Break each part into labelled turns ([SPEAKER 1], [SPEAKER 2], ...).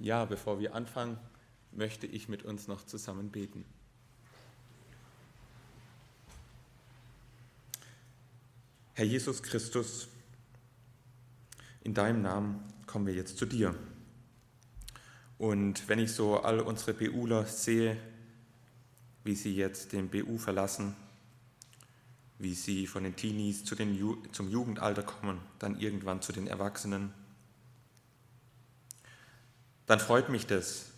[SPEAKER 1] Ja, bevor wir anfangen, möchte ich mit uns noch zusammen beten. Herr Jesus Christus, in deinem Namen kommen wir jetzt zu dir. Und wenn ich so all unsere BUler sehe, wie sie jetzt den BU verlassen, wie sie von den Teenies zu den Ju zum Jugendalter kommen, dann irgendwann zu den Erwachsenen, dann freut mich das,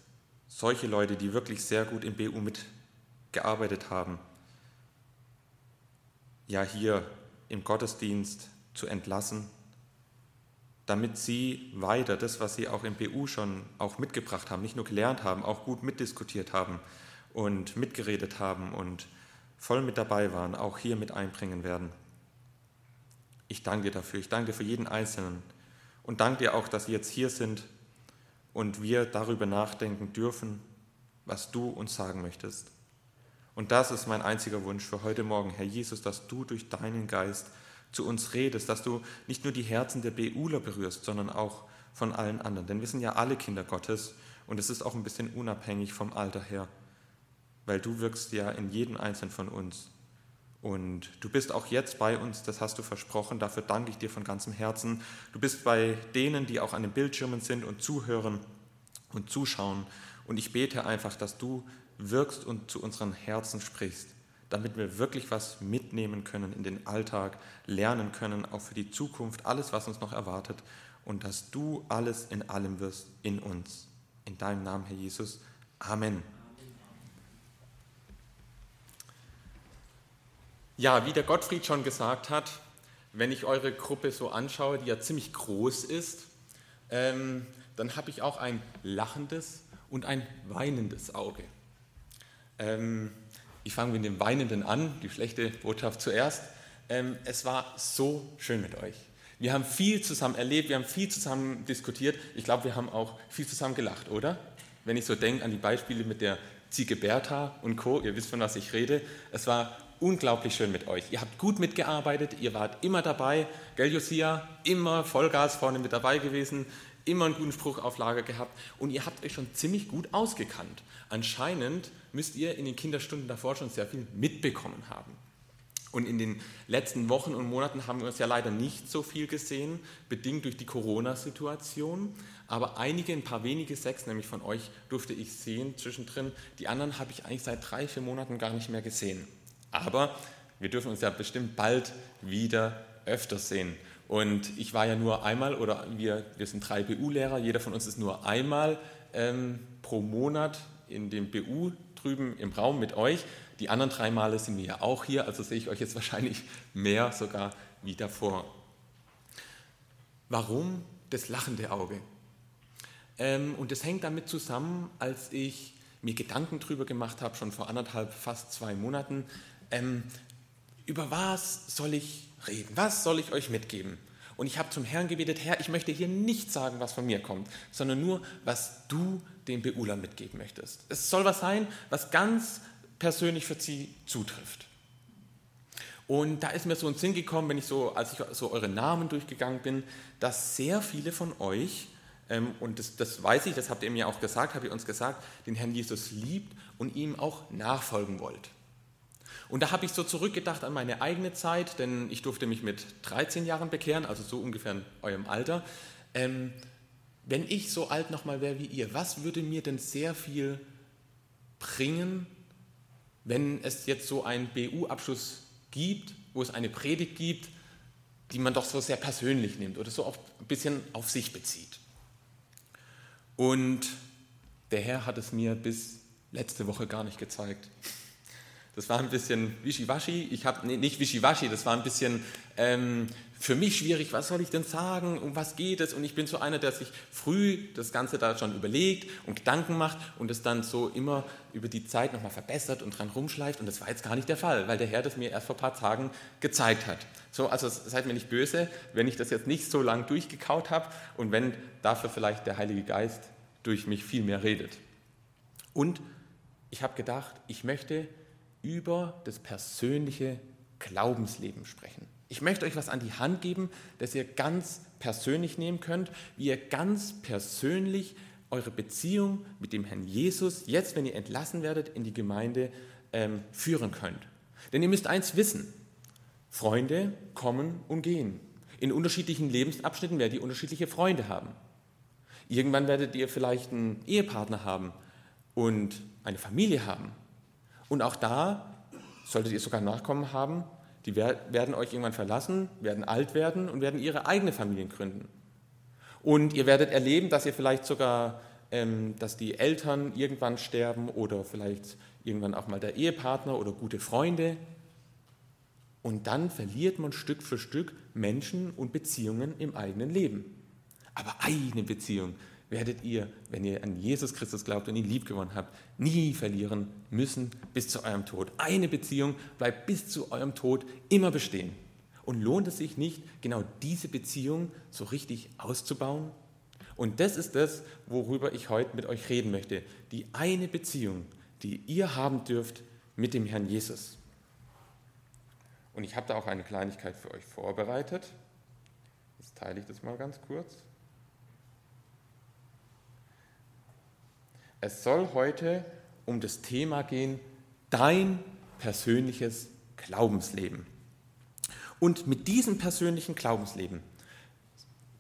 [SPEAKER 1] solche Leute, die wirklich sehr gut im BU mitgearbeitet haben, ja hier im Gottesdienst zu entlassen, damit sie weiter das, was sie auch im BU schon auch mitgebracht haben, nicht nur gelernt haben, auch gut mitdiskutiert haben und mitgeredet haben und voll mit dabei waren, auch hier mit einbringen werden. Ich danke dir dafür. Ich danke dir für jeden Einzelnen und danke dir auch, dass sie jetzt hier sind und wir darüber nachdenken dürfen, was du uns sagen möchtest. Und das ist mein einziger Wunsch für heute Morgen, Herr Jesus, dass du durch deinen Geist zu uns redest, dass du nicht nur die Herzen der BUler berührst, sondern auch von allen anderen. Denn wir sind ja alle Kinder Gottes und es ist auch ein bisschen unabhängig vom Alter her, weil du wirkst ja in jedem Einzelnen von uns. Und du bist auch jetzt bei uns, das hast du versprochen, dafür danke ich dir von ganzem Herzen. Du bist bei denen, die auch an den Bildschirmen sind und zuhören und zuschauen. Und ich bete einfach, dass du wirkst und zu unseren Herzen sprichst, damit wir wirklich was mitnehmen können in den Alltag, lernen können, auch für die Zukunft, alles, was uns noch erwartet. Und dass du alles in allem wirst in uns. In deinem Namen, Herr Jesus. Amen. Ja, wie der Gottfried schon gesagt hat, wenn ich eure Gruppe so anschaue, die ja ziemlich groß ist, ähm, dann habe ich auch ein lachendes und ein weinendes Auge. Ähm, ich fange mit dem Weinenden an, die schlechte Botschaft zuerst. Ähm, es war so schön mit euch. Wir haben viel zusammen erlebt, wir haben viel zusammen diskutiert. Ich glaube, wir haben auch viel zusammen gelacht, oder? Wenn ich so denke an die Beispiele mit der Ziege Bertha und Co., ihr wisst, von was ich rede. Es war unglaublich schön mit euch. Ihr habt gut mitgearbeitet, ihr wart immer dabei. Gell, Josia? Immer Vollgas vorne mit dabei gewesen, immer einen guten Spruch auf Lager gehabt und ihr habt euch schon ziemlich gut ausgekannt. Anscheinend müsst ihr in den Kinderstunden davor schon sehr viel mitbekommen haben. Und in den letzten Wochen und Monaten haben wir uns ja leider nicht so viel gesehen, bedingt durch die Corona-Situation. Aber einige, ein paar wenige, sechs nämlich von euch, durfte ich sehen zwischendrin. Die anderen habe ich eigentlich seit drei, vier Monaten gar nicht mehr gesehen. Aber wir dürfen uns ja bestimmt bald wieder öfter sehen. Und ich war ja nur einmal, oder wir, wir sind drei BU-Lehrer, jeder von uns ist nur einmal ähm, pro Monat in dem BU drüben im Raum mit euch. Die anderen drei Male sind wir ja auch hier, also sehe ich euch jetzt wahrscheinlich mehr sogar wie davor. Warum das lachende Auge? Ähm, und das hängt damit zusammen, als ich mir Gedanken darüber gemacht habe, schon vor anderthalb, fast zwei Monaten, ähm, über was soll ich reden? Was soll ich euch mitgeben? Und ich habe zum Herrn gebetet, Herr, ich möchte hier nicht sagen, was von mir kommt, sondern nur, was du den Beulern mitgeben möchtest. Es soll was sein, was ganz persönlich für sie zutrifft. Und da ist mir so ein Sinn gekommen, wenn ich so, als ich so eure Namen durchgegangen bin, dass sehr viele von euch, ähm, und das, das weiß ich, das habt ihr mir auch gesagt, habt ihr uns gesagt, den Herrn Jesus liebt und ihm auch nachfolgen wollt. Und da habe ich so zurückgedacht an meine eigene Zeit, denn ich durfte mich mit 13 Jahren bekehren, also so ungefähr in eurem Alter. Ähm, wenn ich so alt nochmal wäre wie ihr, was würde mir denn sehr viel bringen, wenn es jetzt so einen BU-Abschluss gibt, wo es eine Predigt gibt, die man doch so sehr persönlich nimmt oder so ein bisschen auf sich bezieht? Und der Herr hat es mir bis letzte Woche gar nicht gezeigt. Das war ein bisschen wischiwaschi. Ich habe nee, nicht wischiwaschi, das war ein bisschen ähm, für mich schwierig. Was soll ich denn sagen? Um was geht es? Und ich bin so einer, der sich früh das Ganze da schon überlegt und Gedanken macht und es dann so immer über die Zeit nochmal verbessert und dran rumschleift. Und das war jetzt gar nicht der Fall, weil der Herr das mir erst vor ein paar Tagen gezeigt hat. So, also seid mir nicht böse, wenn ich das jetzt nicht so lang durchgekaut habe und wenn dafür vielleicht der Heilige Geist durch mich viel mehr redet. Und ich habe gedacht, ich möchte über das persönliche Glaubensleben sprechen. Ich möchte euch was an die Hand geben, das ihr ganz persönlich nehmen könnt, wie ihr ganz persönlich eure Beziehung mit dem Herrn Jesus jetzt, wenn ihr entlassen werdet, in die Gemeinde ähm, führen könnt. Denn ihr müsst eins wissen, Freunde kommen und gehen. In unterschiedlichen Lebensabschnitten werdet ihr unterschiedliche Freunde haben. Irgendwann werdet ihr vielleicht einen Ehepartner haben und eine Familie haben. Und auch da solltet ihr sogar Nachkommen haben, die werden euch irgendwann verlassen, werden alt werden und werden ihre eigene Familien gründen. Und ihr werdet erleben, dass ihr vielleicht sogar, ähm, dass die Eltern irgendwann sterben oder vielleicht irgendwann auch mal der Ehepartner oder gute Freunde. Und dann verliert man Stück für Stück Menschen und Beziehungen im eigenen Leben. Aber eine Beziehung werdet ihr, wenn ihr an Jesus Christus glaubt und ihn lieb gewonnen habt, nie verlieren müssen bis zu eurem Tod. Eine Beziehung bleibt bis zu eurem Tod immer bestehen. Und lohnt es sich nicht, genau diese Beziehung so richtig auszubauen? Und das ist das, worüber ich heute mit euch reden möchte. Die eine Beziehung, die ihr haben dürft mit dem Herrn Jesus. Und ich habe da auch eine Kleinigkeit für euch vorbereitet. Jetzt teile ich das mal ganz kurz. Es soll heute um das Thema gehen, dein persönliches Glaubensleben. Und mit diesem persönlichen Glaubensleben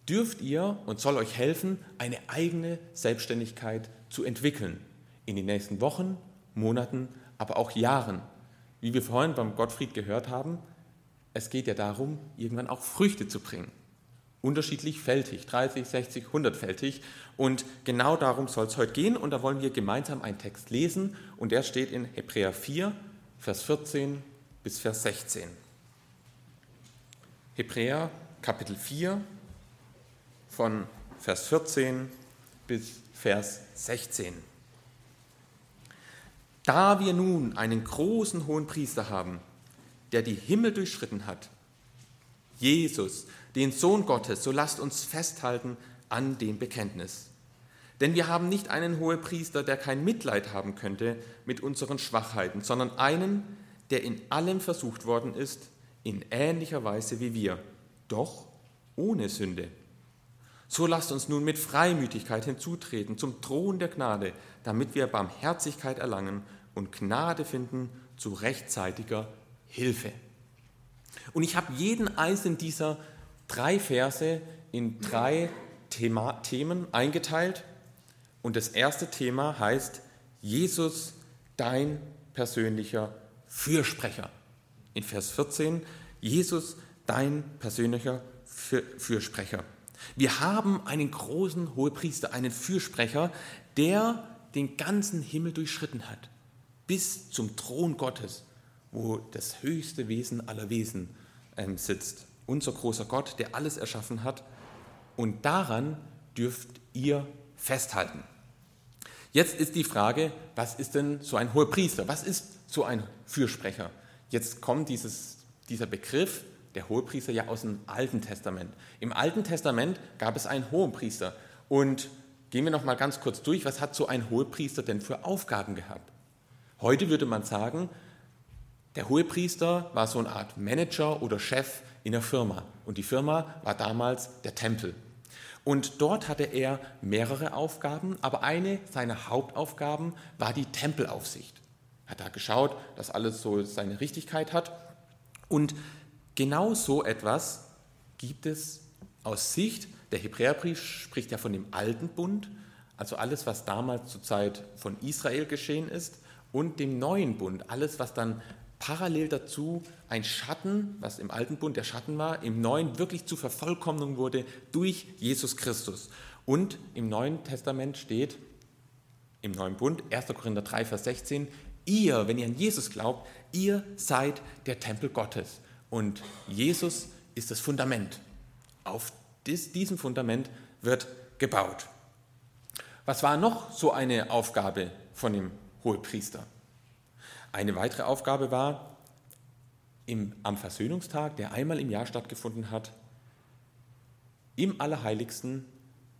[SPEAKER 1] dürft ihr und soll euch helfen, eine eigene Selbstständigkeit zu entwickeln. In den nächsten Wochen, Monaten, aber auch Jahren. Wie wir vorhin beim Gottfried gehört haben, es geht ja darum, irgendwann auch Früchte zu bringen. Unterschiedlich fältig, 30, 60, 100-fältig. Und genau darum soll es heute gehen. Und da wollen wir gemeinsam einen Text lesen. Und der steht in Hebräer 4, Vers 14 bis Vers 16. Hebräer Kapitel 4 von Vers 14 bis Vers 16. Da wir nun einen großen hohen Priester haben, der die Himmel durchschritten hat, Jesus, den Sohn Gottes, so lasst uns festhalten an dem Bekenntnis. Denn wir haben nicht einen hohen Priester, der kein Mitleid haben könnte mit unseren Schwachheiten, sondern einen, der in allem versucht worden ist, in ähnlicher Weise wie wir, doch ohne Sünde. So lasst uns nun mit Freimütigkeit hinzutreten zum Thron der Gnade, damit wir Barmherzigkeit erlangen und Gnade finden zu rechtzeitiger Hilfe. Und ich habe jeden einzelnen dieser drei Verse in drei Thema, Themen eingeteilt. Und das erste Thema heißt Jesus, dein persönlicher Fürsprecher in Vers 14, Jesus, dein persönlicher Fürsprecher. Wir haben einen großen Hohepriester, einen Fürsprecher, der den ganzen Himmel durchschritten hat, bis zum Thron Gottes, wo das höchste Wesen aller Wesen ähm, sitzt. Unser großer Gott, der alles erschaffen hat. Und daran dürft ihr festhalten. Jetzt ist die Frage, was ist denn so ein Hohepriester? Was ist so ein Fürsprecher? Jetzt kommt dieses, dieser Begriff, der Hohepriester, ja aus dem Alten Testament. Im Alten Testament gab es einen Hohepriester. Und gehen wir noch mal ganz kurz durch, was hat so ein Hohepriester denn für Aufgaben gehabt? Heute würde man sagen, der Hohepriester war so eine Art Manager oder Chef in der Firma. Und die Firma war damals der Tempel. Und dort hatte er mehrere Aufgaben, aber eine seiner Hauptaufgaben war die Tempelaufsicht hat da geschaut, dass alles so seine Richtigkeit hat. Und genau so etwas gibt es aus Sicht, der Hebräerbrief spricht ja von dem alten Bund, also alles, was damals zur Zeit von Israel geschehen ist, und dem neuen Bund, alles, was dann parallel dazu ein Schatten, was im alten Bund der Schatten war, im neuen wirklich zur Vervollkommnung wurde durch Jesus Christus. Und im Neuen Testament steht, im neuen Bund, 1. Korinther 3, Vers 16, Ihr, wenn ihr an Jesus glaubt, ihr seid der Tempel Gottes. Und Jesus ist das Fundament. Auf diesem Fundament wird gebaut. Was war noch so eine Aufgabe von dem Hohepriester? Eine weitere Aufgabe war, im, am Versöhnungstag, der einmal im Jahr stattgefunden hat, im Allerheiligsten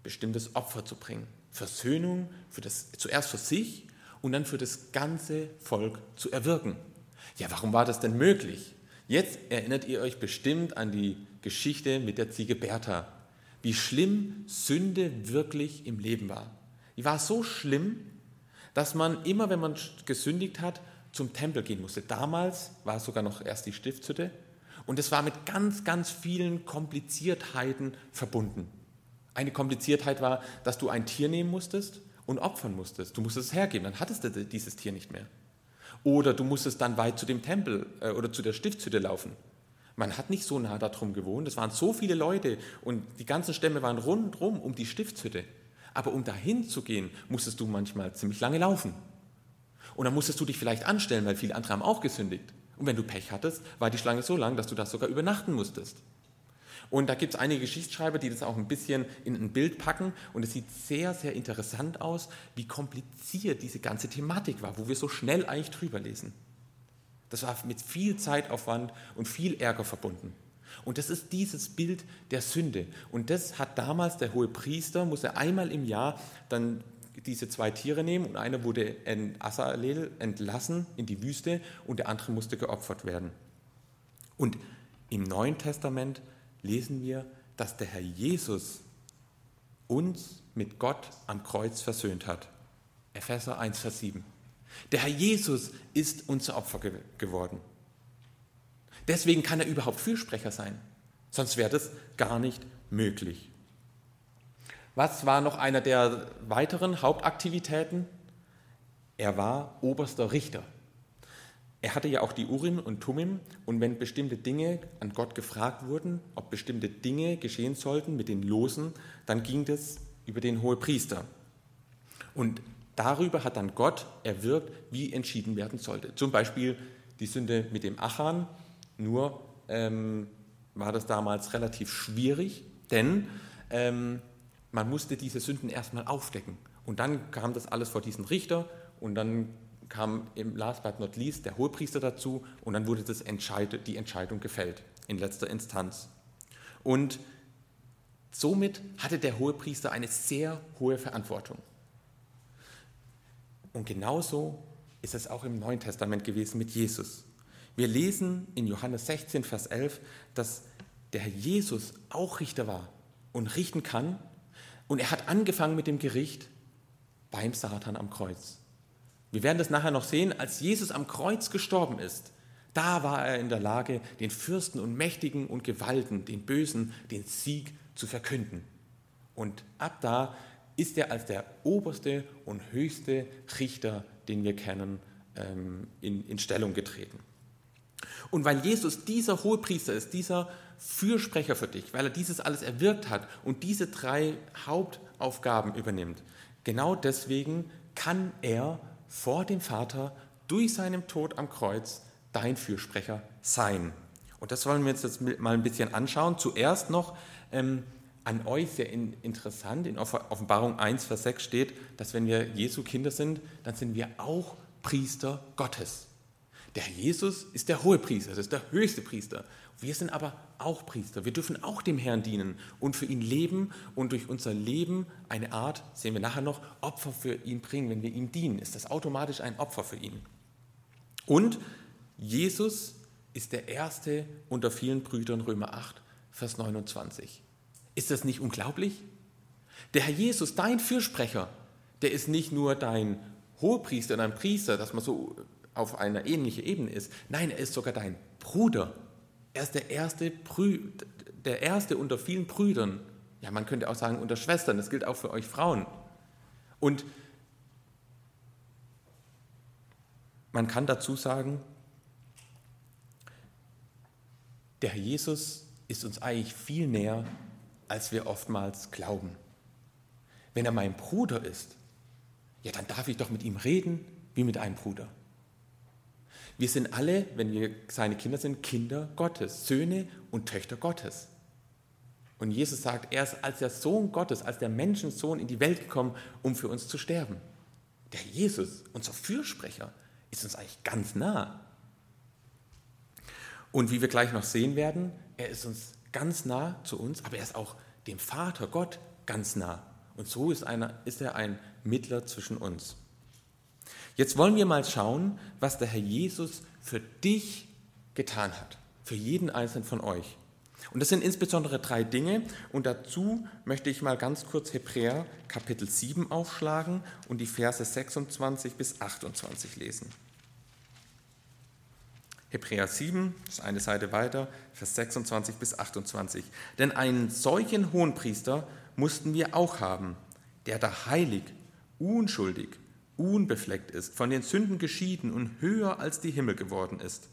[SPEAKER 1] bestimmtes Opfer zu bringen. Versöhnung für das, zuerst für sich und dann für das ganze Volk zu erwirken. Ja, warum war das denn möglich? Jetzt erinnert ihr euch bestimmt an die Geschichte mit der Ziege Bertha, wie schlimm Sünde wirklich im Leben war. die war so schlimm, dass man immer, wenn man gesündigt hat, zum Tempel gehen musste. Damals war es sogar noch erst die Stiftshütte und es war mit ganz, ganz vielen Kompliziertheiten verbunden. Eine Kompliziertheit war, dass du ein Tier nehmen musstest und opfern musstest. Du musstest es hergeben, dann hattest du dieses Tier nicht mehr. Oder du musstest dann weit zu dem Tempel äh, oder zu der Stiftshütte laufen. Man hat nicht so nah darum gewohnt, es waren so viele Leute und die ganzen Stämme waren rundherum um die Stiftshütte. Aber um dahin zu gehen, musstest du manchmal ziemlich lange laufen. Und dann musstest du dich vielleicht anstellen, weil viele andere haben auch gesündigt. Und wenn du Pech hattest, war die Schlange so lang, dass du das sogar übernachten musstest. Und da gibt es einige Geschichtsschreiber, die das auch ein bisschen in ein Bild packen. Und es sieht sehr, sehr interessant aus, wie kompliziert diese ganze Thematik war, wo wir so schnell eigentlich drüber lesen. Das war mit viel Zeitaufwand und viel Ärger verbunden. Und das ist dieses Bild der Sünde. Und das hat damals der hohe Priester, muss er einmal im Jahr dann diese zwei Tiere nehmen und einer wurde in Asalel entlassen in die Wüste und der andere musste geopfert werden. Und im Neuen Testament lesen wir, dass der Herr Jesus uns mit Gott am Kreuz versöhnt hat. Epheser 1, Vers 7. Der Herr Jesus ist unser Opfer ge geworden. Deswegen kann er überhaupt Fürsprecher sein. Sonst wäre das gar nicht möglich. Was war noch einer der weiteren Hauptaktivitäten? Er war oberster Richter. Er hatte ja auch die Urim und Tumim und wenn bestimmte Dinge an Gott gefragt wurden, ob bestimmte Dinge geschehen sollten mit den Losen, dann ging das über den Hohepriester. Und darüber hat dann Gott erwirkt, wie entschieden werden sollte. Zum Beispiel die Sünde mit dem Achan, nur ähm, war das damals relativ schwierig, denn ähm, man musste diese Sünden erstmal aufdecken. Und dann kam das alles vor diesen Richter und dann kam im Last but not least der Hohepriester dazu und dann wurde das Entscheid die Entscheidung gefällt in letzter Instanz. Und somit hatte der Hohepriester eine sehr hohe Verantwortung. Und genauso ist es auch im Neuen Testament gewesen mit Jesus. Wir lesen in Johannes 16, Vers 11, dass der Herr Jesus auch Richter war und richten kann und er hat angefangen mit dem Gericht beim Satan am Kreuz. Wir werden das nachher noch sehen, als Jesus am Kreuz gestorben ist. Da war er in der Lage, den Fürsten und Mächtigen und Gewalten, den Bösen, den Sieg zu verkünden. Und ab da ist er als der oberste und höchste Richter, den wir kennen, ähm, in, in Stellung getreten. Und weil Jesus dieser Hohepriester ist, dieser Fürsprecher für dich, weil er dieses alles erwirkt hat und diese drei Hauptaufgaben übernimmt. Genau deswegen kann er vor dem Vater durch seinen Tod am Kreuz dein Fürsprecher sein. Und das wollen wir uns jetzt mal ein bisschen anschauen. Zuerst noch ähm, an euch sehr in, interessant, in Offenbarung 1, Vers 6 steht, dass wenn wir Jesu Kinder sind, dann sind wir auch Priester Gottes. Der Jesus ist der hohe Priester, das ist der höchste Priester. Wir sind aber auch Priester. Wir dürfen auch dem Herrn dienen und für ihn leben und durch unser Leben eine Art, sehen wir nachher noch, Opfer für ihn bringen. Wenn wir ihm dienen, ist das automatisch ein Opfer für ihn. Und Jesus ist der Erste unter vielen Brüdern, Römer 8, Vers 29. Ist das nicht unglaublich? Der Herr Jesus, dein Fürsprecher, der ist nicht nur dein Hohepriester und ein Priester, dass man so auf einer ähnlichen Ebene ist. Nein, er ist sogar dein Bruder. Er ist der erste, Brü der erste unter vielen Brüdern. Ja, man könnte auch sagen unter Schwestern. Das gilt auch für euch Frauen. Und man kann dazu sagen, der Herr Jesus ist uns eigentlich viel näher, als wir oftmals glauben. Wenn er mein Bruder ist, ja, dann darf ich doch mit ihm reden wie mit einem Bruder. Wir sind alle, wenn wir seine Kinder sind, Kinder Gottes, Söhne und Töchter Gottes. Und Jesus sagt, er ist als der Sohn Gottes, als der Menschensohn in die Welt gekommen, um für uns zu sterben. Der Jesus, unser Fürsprecher, ist uns eigentlich ganz nah. Und wie wir gleich noch sehen werden, er ist uns ganz nah zu uns, aber er ist auch dem Vater Gott ganz nah. Und so ist, einer, ist er ein Mittler zwischen uns. Jetzt wollen wir mal schauen, was der Herr Jesus für dich getan hat, für jeden einzelnen von euch. Und das sind insbesondere drei Dinge. Und dazu möchte ich mal ganz kurz Hebräer Kapitel 7 aufschlagen und die Verse 26 bis 28 lesen. Hebräer 7, das ist eine Seite weiter, Vers 26 bis 28. Denn einen solchen Hohenpriester mussten wir auch haben, der da heilig, unschuldig, unbefleckt ist, von den Sünden geschieden und höher als die Himmel geworden ist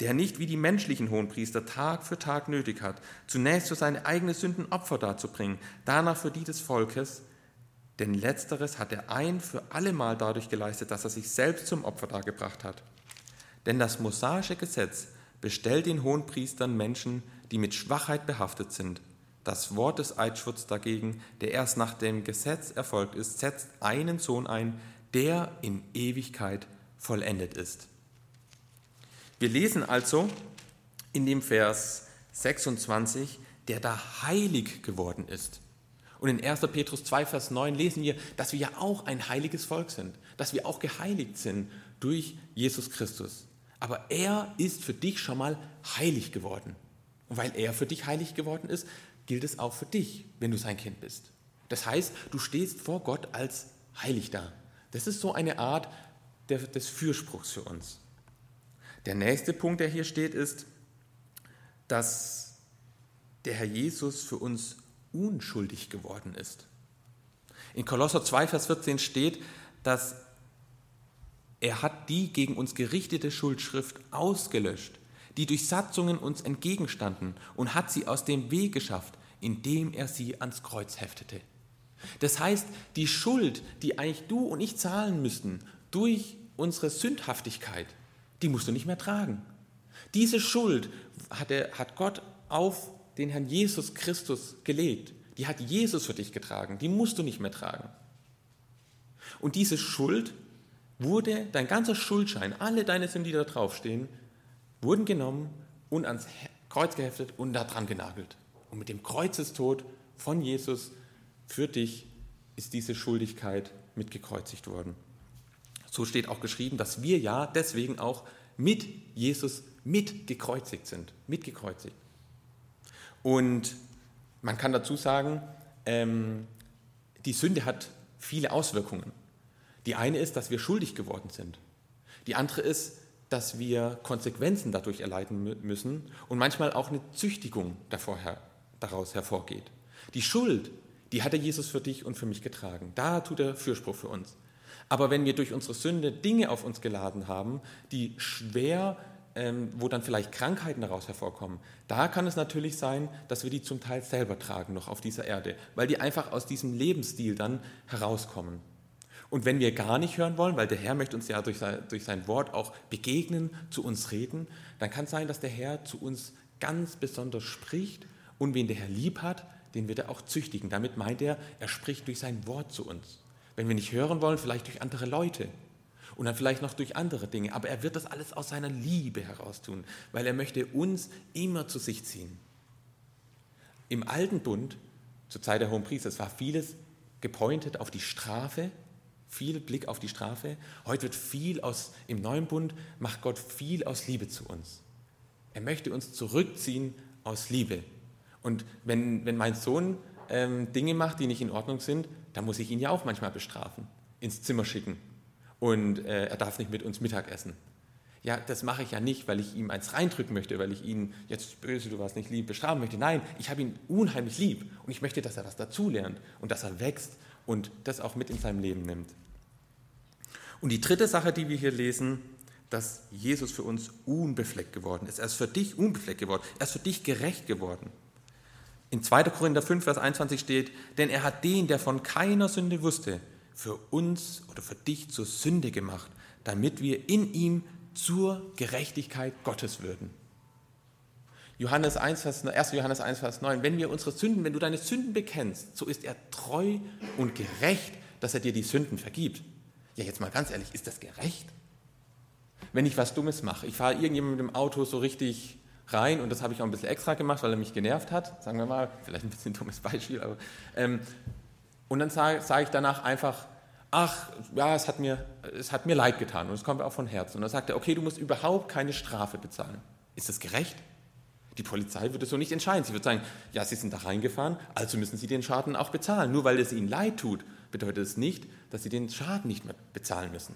[SPEAKER 1] der nicht wie die menschlichen Hohenpriester Tag für Tag nötig hat, zunächst für seine eigenen Sünden Opfer darzubringen, danach für die des Volkes, denn letzteres hat er ein für allemal dadurch geleistet, dass er sich selbst zum Opfer dargebracht hat. Denn das mosaische Gesetz bestellt den Hohenpriestern Menschen, die mit Schwachheit behaftet sind. Das Wort des Eidschwurz dagegen, der erst nach dem Gesetz erfolgt ist, setzt einen Sohn ein, der in Ewigkeit vollendet ist. Wir lesen also in dem Vers 26, der da heilig geworden ist. Und in 1. Petrus 2, Vers 9 lesen wir, dass wir ja auch ein heiliges Volk sind, dass wir auch geheiligt sind durch Jesus Christus. Aber er ist für dich schon mal heilig geworden. Und weil er für dich heilig geworden ist, gilt es auch für dich, wenn du sein Kind bist. Das heißt, du stehst vor Gott als heilig da. Das ist so eine Art des Fürspruchs für uns. Der nächste Punkt, der hier steht, ist, dass der Herr Jesus für uns unschuldig geworden ist. In Kolosser 2, Vers 14 steht, dass er hat die gegen uns gerichtete Schuldschrift ausgelöscht, die durch Satzungen uns entgegenstanden und hat sie aus dem Weg geschafft, indem er sie ans Kreuz heftete. Das heißt, die Schuld, die eigentlich du und ich zahlen müssten durch unsere Sündhaftigkeit, die musst du nicht mehr tragen. Diese Schuld hat, er, hat Gott auf den Herrn Jesus Christus gelegt. Die hat Jesus für dich getragen. Die musst du nicht mehr tragen. Und diese Schuld wurde, dein ganzer Schuldschein, alle deine Sünden, die da draufstehen, wurden genommen und ans Kreuz geheftet und da dran genagelt. Und mit dem Kreuzestod von Jesus für dich ist diese Schuldigkeit mitgekreuzigt worden. So steht auch geschrieben, dass wir ja deswegen auch mit Jesus mitgekreuzigt sind. Mitgekreuzigt. Und man kann dazu sagen, ähm, die Sünde hat viele Auswirkungen. Die eine ist, dass wir schuldig geworden sind. Die andere ist, dass wir Konsequenzen dadurch erleiden müssen und manchmal auch eine Züchtigung her, daraus hervorgeht. Die Schuld, die hat er Jesus für dich und für mich getragen. Da tut er Fürspruch für uns. Aber wenn wir durch unsere Sünde Dinge auf uns geladen haben, die schwer, ähm, wo dann vielleicht Krankheiten daraus hervorkommen, da kann es natürlich sein, dass wir die zum Teil selber tragen noch auf dieser Erde, weil die einfach aus diesem Lebensstil dann herauskommen. Und wenn wir gar nicht hören wollen, weil der Herr möchte uns ja durch sein, durch sein Wort auch begegnen, zu uns reden, dann kann es sein, dass der Herr zu uns ganz besonders spricht und wen der Herr lieb hat, den wird er auch züchtigen. Damit meint er, er spricht durch sein Wort zu uns. Wenn wir nicht hören wollen, vielleicht durch andere Leute und dann vielleicht noch durch andere Dinge. Aber er wird das alles aus seiner Liebe heraus tun, weil er möchte uns immer zu sich ziehen. Im alten Bund, zur Zeit der Hohen Priester, war vieles gepointet auf die Strafe, viel Blick auf die Strafe. Heute wird viel aus, im neuen Bund macht Gott viel aus Liebe zu uns. Er möchte uns zurückziehen aus Liebe. Und wenn, wenn mein Sohn ähm, Dinge macht, die nicht in Ordnung sind, da muss ich ihn ja auch manchmal bestrafen, ins Zimmer schicken und äh, er darf nicht mit uns Mittag essen. Ja, das mache ich ja nicht, weil ich ihm eins reindrücken möchte, weil ich ihn jetzt böse, du warst nicht lieb, bestrafen möchte. Nein, ich habe ihn unheimlich lieb und ich möchte, dass er was dazulernt und dass er wächst und das auch mit in seinem Leben nimmt. Und die dritte Sache, die wir hier lesen, dass Jesus für uns unbefleckt geworden ist. Er ist für dich unbefleckt geworden. Er ist für dich gerecht geworden. In 2. Korinther 5, Vers 21 steht, denn er hat den, der von keiner Sünde wusste, für uns oder für dich zur Sünde gemacht, damit wir in ihm zur Gerechtigkeit Gottes würden. Johannes 1, Vers, 1. Johannes 1, Vers 9, wenn wir unsere Sünden, wenn du deine Sünden bekennst, so ist er treu und gerecht, dass er dir die Sünden vergibt. Ja, jetzt mal ganz ehrlich, ist das gerecht? Wenn ich was Dummes mache, ich fahre irgendjemand mit dem Auto so richtig rein und das habe ich auch ein bisschen extra gemacht, weil er mich genervt hat, sagen wir mal, vielleicht ein bisschen dummes Beispiel, aber ähm, und dann sage, sage ich danach einfach, ach, ja, es hat, mir, es hat mir leid getan und es kommt auch von Herzen. Und dann sagt er, okay, du musst überhaupt keine Strafe bezahlen. Ist das gerecht? Die Polizei würde so nicht entscheiden. Sie würde sagen, ja, Sie sind da reingefahren, also müssen Sie den Schaden auch bezahlen. Nur weil es Ihnen leid tut, bedeutet es nicht, dass Sie den Schaden nicht mehr bezahlen müssen.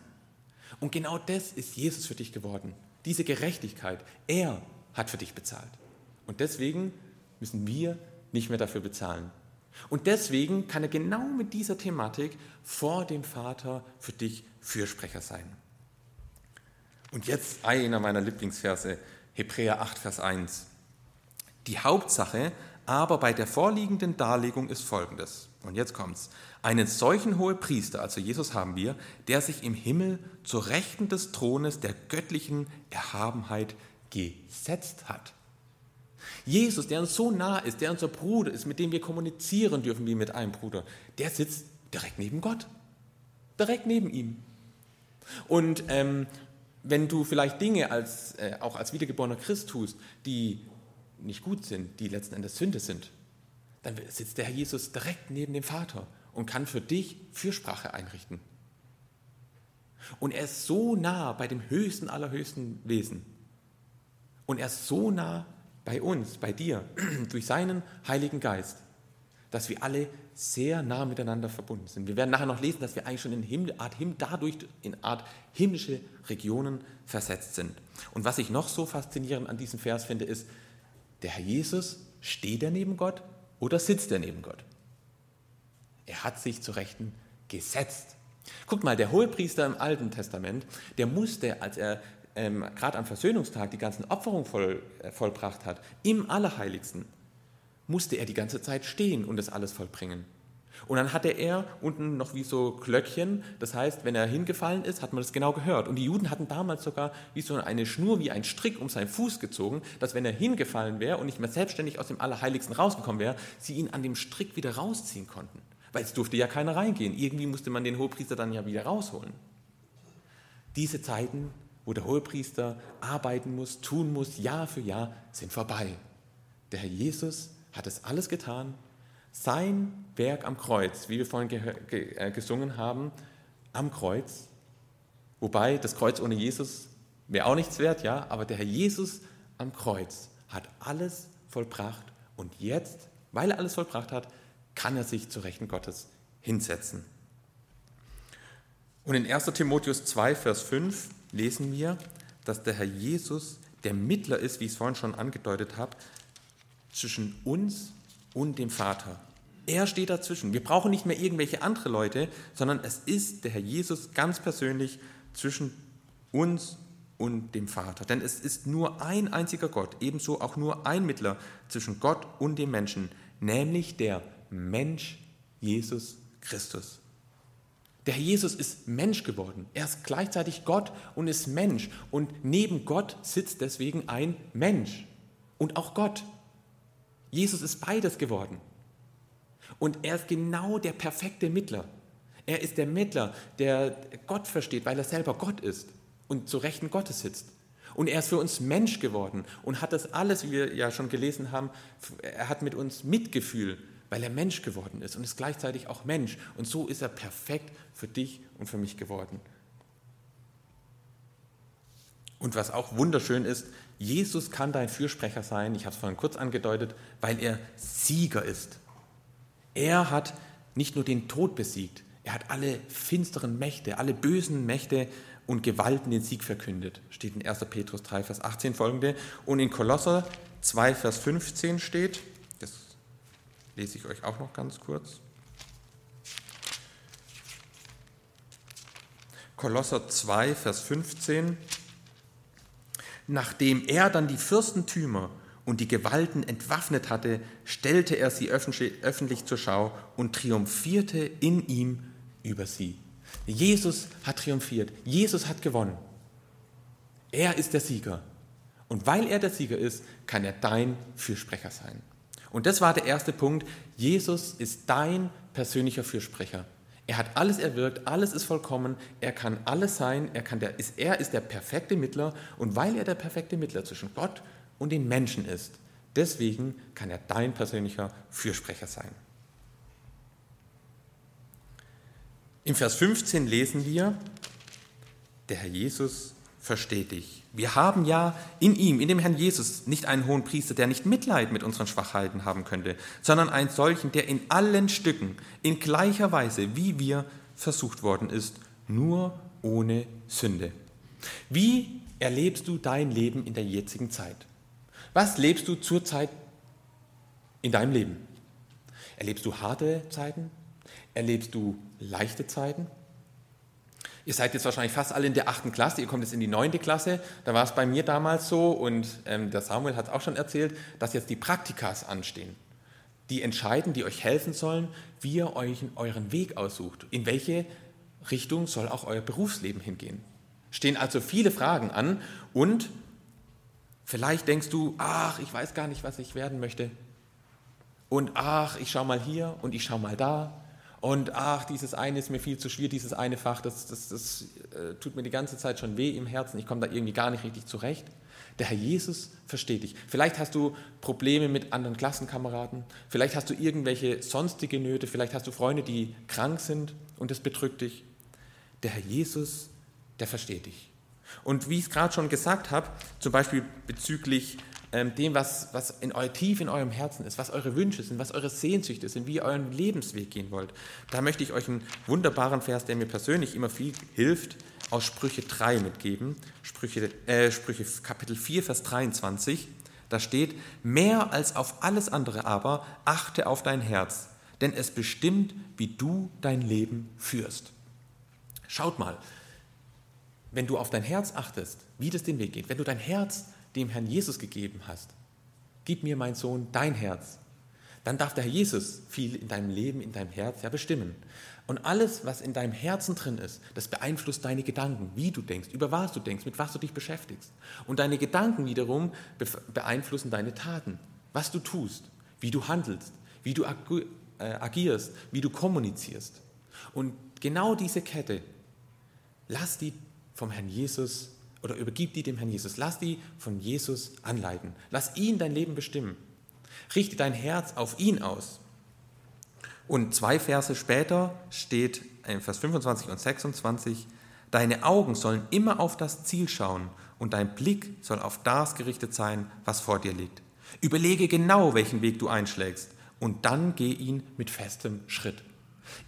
[SPEAKER 1] Und genau das ist Jesus für dich geworden. Diese Gerechtigkeit. Er hat für dich bezahlt. Und deswegen müssen wir nicht mehr dafür bezahlen. Und deswegen kann er genau mit dieser Thematik vor dem Vater für dich Fürsprecher sein. Und jetzt einer meiner Lieblingsverse, Hebräer 8, Vers 1. Die Hauptsache aber bei der vorliegenden Darlegung ist folgendes. Und jetzt kommt's. Einen solchen hohen Priester, also Jesus haben wir, der sich im Himmel zur Rechten des Thrones der göttlichen Erhabenheit gesetzt hat. Jesus, der uns so nah ist, der unser Bruder ist, mit dem wir kommunizieren dürfen wie mit einem Bruder, der sitzt direkt neben Gott. Direkt neben ihm. Und ähm, wenn du vielleicht Dinge als, äh, auch als wiedergeborener Christ tust, die nicht gut sind, die letzten Endes Sünde sind, dann sitzt der Herr Jesus direkt neben dem Vater und kann für dich Fürsprache einrichten. Und er ist so nah bei dem höchsten aller höchsten Wesen. Und er ist so nah bei uns, bei dir, durch seinen Heiligen Geist, dass wir alle sehr nah miteinander verbunden sind. Wir werden nachher noch lesen, dass wir eigentlich schon in Himmel, Art, dadurch in Art himmlische Regionen versetzt sind. Und was ich noch so faszinierend an diesem Vers finde, ist, der Herr Jesus, steht er neben Gott oder sitzt er neben Gott? Er hat sich zu Rechten gesetzt. Guckt mal, der Hohepriester im Alten Testament, der musste, als er ähm, gerade am Versöhnungstag die ganzen Opferungen voll, äh, vollbracht hat, im Allerheiligsten, musste er die ganze Zeit stehen und das alles vollbringen. Und dann hatte er unten noch wie so Glöckchen, das heißt, wenn er hingefallen ist, hat man das genau gehört. Und die Juden hatten damals sogar wie so eine Schnur, wie ein Strick um seinen Fuß gezogen, dass wenn er hingefallen wäre und nicht mehr selbstständig aus dem Allerheiligsten rausgekommen wäre, sie ihn an dem Strick wieder rausziehen konnten. Weil es durfte ja keiner reingehen. Irgendwie musste man den Hohepriester dann ja wieder rausholen. Diese Zeiten wo der Hohepriester arbeiten muss, tun muss, Jahr für Jahr, sind vorbei. Der Herr Jesus hat es alles getan. Sein Werk am Kreuz, wie wir vorhin ge äh, gesungen haben, am Kreuz. Wobei das Kreuz ohne Jesus wäre auch nichts wert, ja, aber der Herr Jesus am Kreuz hat alles vollbracht und jetzt, weil er alles vollbracht hat, kann er sich zu Rechten Gottes hinsetzen. Und in 1 Timotheus 2, Vers 5 lesen wir, dass der Herr Jesus der Mittler ist, wie ich es vorhin schon angedeutet habe, zwischen uns und dem Vater. Er steht dazwischen. Wir brauchen nicht mehr irgendwelche andere Leute, sondern es ist der Herr Jesus ganz persönlich zwischen uns und dem Vater. Denn es ist nur ein einziger Gott, ebenso auch nur ein Mittler zwischen Gott und dem Menschen, nämlich der Mensch Jesus Christus. Der Herr Jesus ist Mensch geworden. Er ist gleichzeitig Gott und ist Mensch. Und neben Gott sitzt deswegen ein Mensch und auch Gott. Jesus ist beides geworden. Und er ist genau der perfekte Mittler. Er ist der Mittler, der Gott versteht, weil er selber Gott ist und zu Rechten Gottes sitzt. Und er ist für uns Mensch geworden und hat das alles, wie wir ja schon gelesen haben, er hat mit uns Mitgefühl weil er Mensch geworden ist und ist gleichzeitig auch Mensch. Und so ist er perfekt für dich und für mich geworden. Und was auch wunderschön ist, Jesus kann dein Fürsprecher sein, ich habe es vorhin kurz angedeutet, weil er Sieger ist. Er hat nicht nur den Tod besiegt, er hat alle finsteren Mächte, alle bösen Mächte und Gewalten den Sieg verkündet. Steht in 1. Petrus 3, Vers 18 folgende. Und in Kolosser 2, Vers 15 steht, lese ich euch auch noch ganz kurz. Kolosser 2, Vers 15. Nachdem er dann die Fürstentümer und die Gewalten entwaffnet hatte, stellte er sie öffentlich zur Schau und triumphierte in ihm über sie. Jesus hat triumphiert. Jesus hat gewonnen. Er ist der Sieger. Und weil er der Sieger ist, kann er dein Fürsprecher sein. Und das war der erste Punkt. Jesus ist dein persönlicher Fürsprecher. Er hat alles erwirkt, alles ist vollkommen, er kann alles sein, er, kann der, ist, er ist der perfekte Mittler und weil er der perfekte Mittler zwischen Gott und den Menschen ist, deswegen kann er dein persönlicher Fürsprecher sein. Im Vers 15 lesen wir, der Herr Jesus
[SPEAKER 2] versteht dich. Wir haben ja in ihm, in dem Herrn Jesus, nicht einen hohen Priester, der nicht Mitleid mit unseren Schwachheiten haben könnte, sondern einen solchen, der in allen Stücken, in gleicher Weise wie wir versucht worden ist, nur ohne Sünde. Wie erlebst du dein Leben in der jetzigen Zeit? Was lebst du zurzeit in deinem Leben? Erlebst du harte Zeiten? Erlebst du leichte Zeiten? Ihr seid jetzt wahrscheinlich fast alle in der achten Klasse, ihr kommt jetzt in die neunte Klasse. Da war es bei mir damals so und ähm, der Samuel hat es auch schon erzählt, dass jetzt die Praktikas anstehen. Die entscheiden, die euch helfen sollen, wie ihr euch euren Weg aussucht. In welche Richtung soll auch euer Berufsleben hingehen? Stehen also viele Fragen an und vielleicht denkst du, ach, ich weiß gar nicht, was ich werden möchte. Und ach, ich schau mal hier und ich schau mal da und ach, dieses eine ist mir viel zu schwierig, dieses eine Fach, das, das, das äh, tut mir die ganze Zeit schon weh im Herzen, ich komme da irgendwie gar nicht richtig zurecht. Der Herr Jesus versteht dich. Vielleicht hast du Probleme mit anderen Klassenkameraden, vielleicht hast du irgendwelche sonstige Nöte, vielleicht hast du Freunde, die krank sind und das bedrückt dich. Der Herr Jesus, der versteht dich. Und wie ich es gerade schon gesagt habe, zum Beispiel bezüglich ähm, dem, was, was in eu, tief in eurem Herzen ist, was eure Wünsche sind, was eure Sehnsüchte sind, wie ihr euren Lebensweg gehen wollt. Da möchte ich euch einen wunderbaren Vers, der mir persönlich immer viel hilft, aus Sprüche 3 mitgeben. Sprüche, äh, Sprüche Kapitel 4, Vers 23. Da steht, mehr als auf alles andere aber achte auf dein Herz, denn es bestimmt, wie du dein Leben führst. Schaut mal, wenn du auf dein Herz achtest, wie das den Weg geht, wenn du dein Herz dem Herrn Jesus gegeben hast, gib mir, mein Sohn, dein Herz, dann darf der Herr Jesus viel in deinem Leben, in deinem Herz ja bestimmen. Und alles, was in deinem Herzen drin ist, das beeinflusst deine Gedanken, wie du denkst, über was du denkst, mit was du dich beschäftigst. Und deine Gedanken wiederum beeinflussen deine Taten, was du tust, wie du handelst, wie du äh, agierst, wie du kommunizierst. Und genau diese Kette, lass die vom Herrn Jesus oder übergib die dem Herrn Jesus. Lass die von Jesus anleiten. Lass ihn dein Leben bestimmen. Richte dein Herz auf ihn aus. Und zwei Verse später steht in Vers 25 und 26, Deine Augen sollen immer auf das Ziel schauen und dein Blick soll auf das gerichtet sein, was vor dir liegt. Überlege genau, welchen Weg du einschlägst und dann geh ihn mit festem Schritt.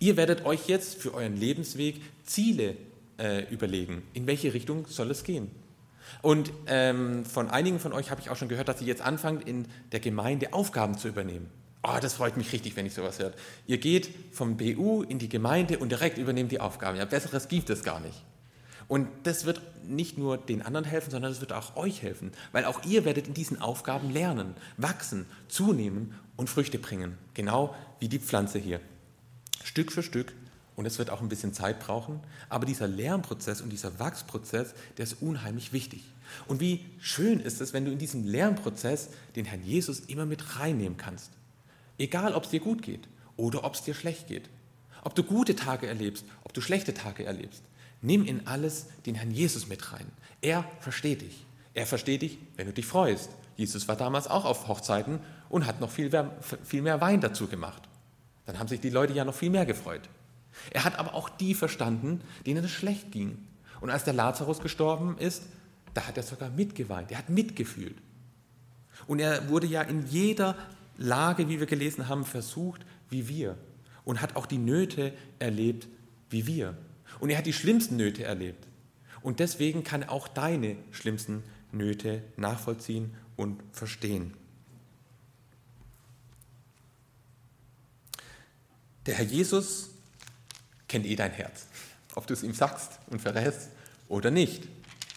[SPEAKER 2] Ihr werdet euch jetzt für euren Lebensweg Ziele äh, überlegen, in welche Richtung soll es gehen. Und ähm, von einigen von euch habe ich auch schon gehört, dass sie jetzt anfangen, in der Gemeinde Aufgaben zu übernehmen. Oh, das freut mich richtig, wenn ich sowas höre. Ihr geht vom BU in die Gemeinde und direkt übernehmt die Aufgaben. Ja, besseres gibt es gar nicht. Und das wird nicht nur den anderen helfen, sondern es wird auch euch helfen, weil auch ihr werdet in diesen Aufgaben lernen, wachsen, zunehmen und Früchte bringen. Genau wie die Pflanze hier. Stück für Stück und es wird auch ein bisschen Zeit brauchen. Aber dieser Lernprozess und dieser Wachsprozess, der ist unheimlich wichtig. Und wie schön ist es, wenn du in diesem Lernprozess den Herrn Jesus immer mit reinnehmen kannst. Egal, ob es dir gut geht oder ob es dir schlecht geht. Ob du gute Tage erlebst, ob du schlechte Tage erlebst. Nimm in alles den Herrn Jesus mit rein. Er versteht dich. Er versteht dich, wenn du dich freust. Jesus war damals auch auf Hochzeiten und hat noch viel mehr, viel mehr Wein dazu gemacht. Dann haben sich die Leute ja noch viel mehr gefreut. Er hat aber auch die verstanden, denen es schlecht ging. Und als der Lazarus gestorben ist, da hat er sogar mitgeweint, er hat mitgefühlt. Und er wurde ja in jeder Lage, wie wir gelesen haben, versucht wie wir und hat auch die Nöte erlebt wie wir. Und er hat die schlimmsten Nöte erlebt. Und deswegen kann er auch deine schlimmsten Nöte nachvollziehen und verstehen. Der Herr Jesus kennt eh dein Herz. Ob du es ihm sagst und verrätst oder nicht.